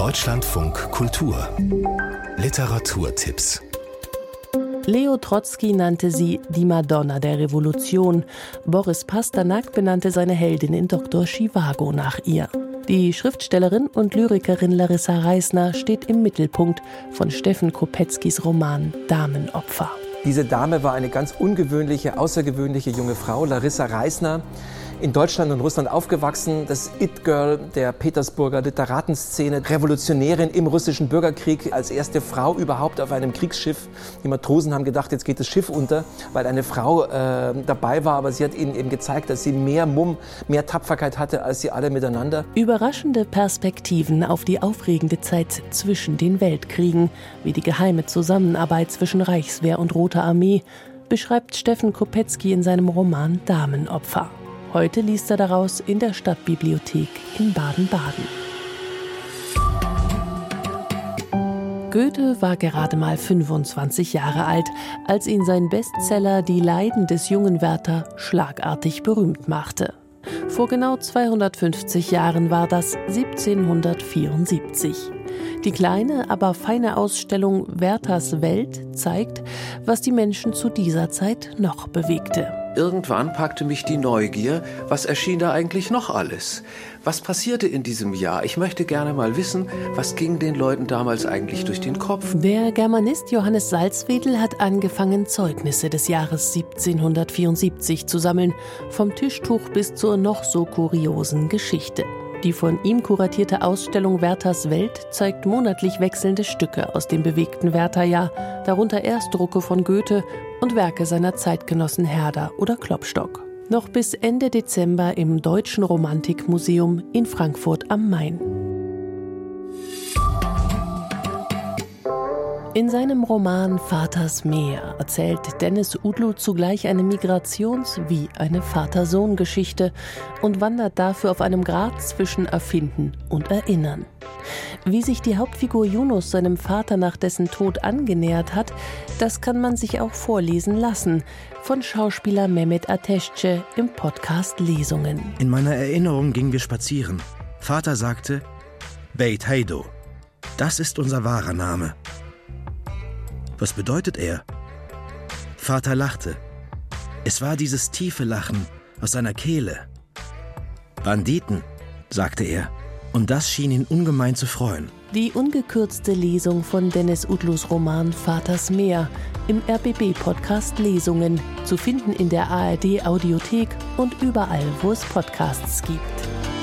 Deutschlandfunk Kultur Literaturtipps Leo Trotzki nannte sie die Madonna der Revolution. Boris Pasternak benannte seine Heldin in Dr. Chivago nach ihr. Die Schriftstellerin und Lyrikerin Larissa Reisner steht im Mittelpunkt von Steffen Kopetzkis Roman Damenopfer. Diese Dame war eine ganz ungewöhnliche, außergewöhnliche junge Frau, Larissa Reisner in Deutschland und Russland aufgewachsen, das It-Girl der Petersburger Literatenszene, Revolutionärin im russischen Bürgerkrieg, als erste Frau überhaupt auf einem Kriegsschiff. Die Matrosen haben gedacht, jetzt geht das Schiff unter, weil eine Frau äh, dabei war, aber sie hat ihnen eben gezeigt, dass sie mehr Mumm, mehr Tapferkeit hatte als sie alle miteinander. Überraschende Perspektiven auf die aufregende Zeit zwischen den Weltkriegen, wie die geheime Zusammenarbeit zwischen Reichswehr und Roter Armee, beschreibt Steffen Kopetzky in seinem Roman Damenopfer. Heute liest er daraus in der Stadtbibliothek in Baden-Baden. Goethe war gerade mal 25 Jahre alt, als ihn sein Bestseller Die Leiden des jungen Werther schlagartig berühmt machte. Vor genau 250 Jahren war das 1774. Die kleine, aber feine Ausstellung Werthers Welt zeigt, was die Menschen zu dieser Zeit noch bewegte. Irgendwann packte mich die Neugier, was erschien da eigentlich noch alles? Was passierte in diesem Jahr? Ich möchte gerne mal wissen, was ging den Leuten damals eigentlich durch den Kopf? Der Germanist Johannes Salzwedel hat angefangen, Zeugnisse des Jahres 1774 zu sammeln, vom Tischtuch bis zur noch so kuriosen Geschichte. Die von ihm kuratierte Ausstellung Werthers Welt zeigt monatlich wechselnde Stücke aus dem bewegten Wertherjahr, darunter Erstdrucke von Goethe und Werke seiner Zeitgenossen Herder oder Klopstock. Noch bis Ende Dezember im Deutschen Romantikmuseum in Frankfurt am Main. In seinem Roman Vaters Meer erzählt Dennis Udlu zugleich eine Migrations- wie eine Vater-Sohn-Geschichte und wandert dafür auf einem Grat zwischen Erfinden und Erinnern. Wie sich die Hauptfigur Yunus seinem Vater nach dessen Tod angenähert hat, das kann man sich auch vorlesen lassen von Schauspieler Mehmet Ateşce im Podcast Lesungen. In meiner Erinnerung gingen wir spazieren. Vater sagte, Beit Heido. Das ist unser wahrer Name. Was bedeutet er? Vater lachte. Es war dieses tiefe Lachen aus seiner Kehle. Banditen, sagte er, und das schien ihn ungemein zu freuen. Die ungekürzte Lesung von Dennis Udlus Roman Vaters Meer im RBB-Podcast Lesungen, zu finden in der ARD Audiothek und überall, wo es Podcasts gibt.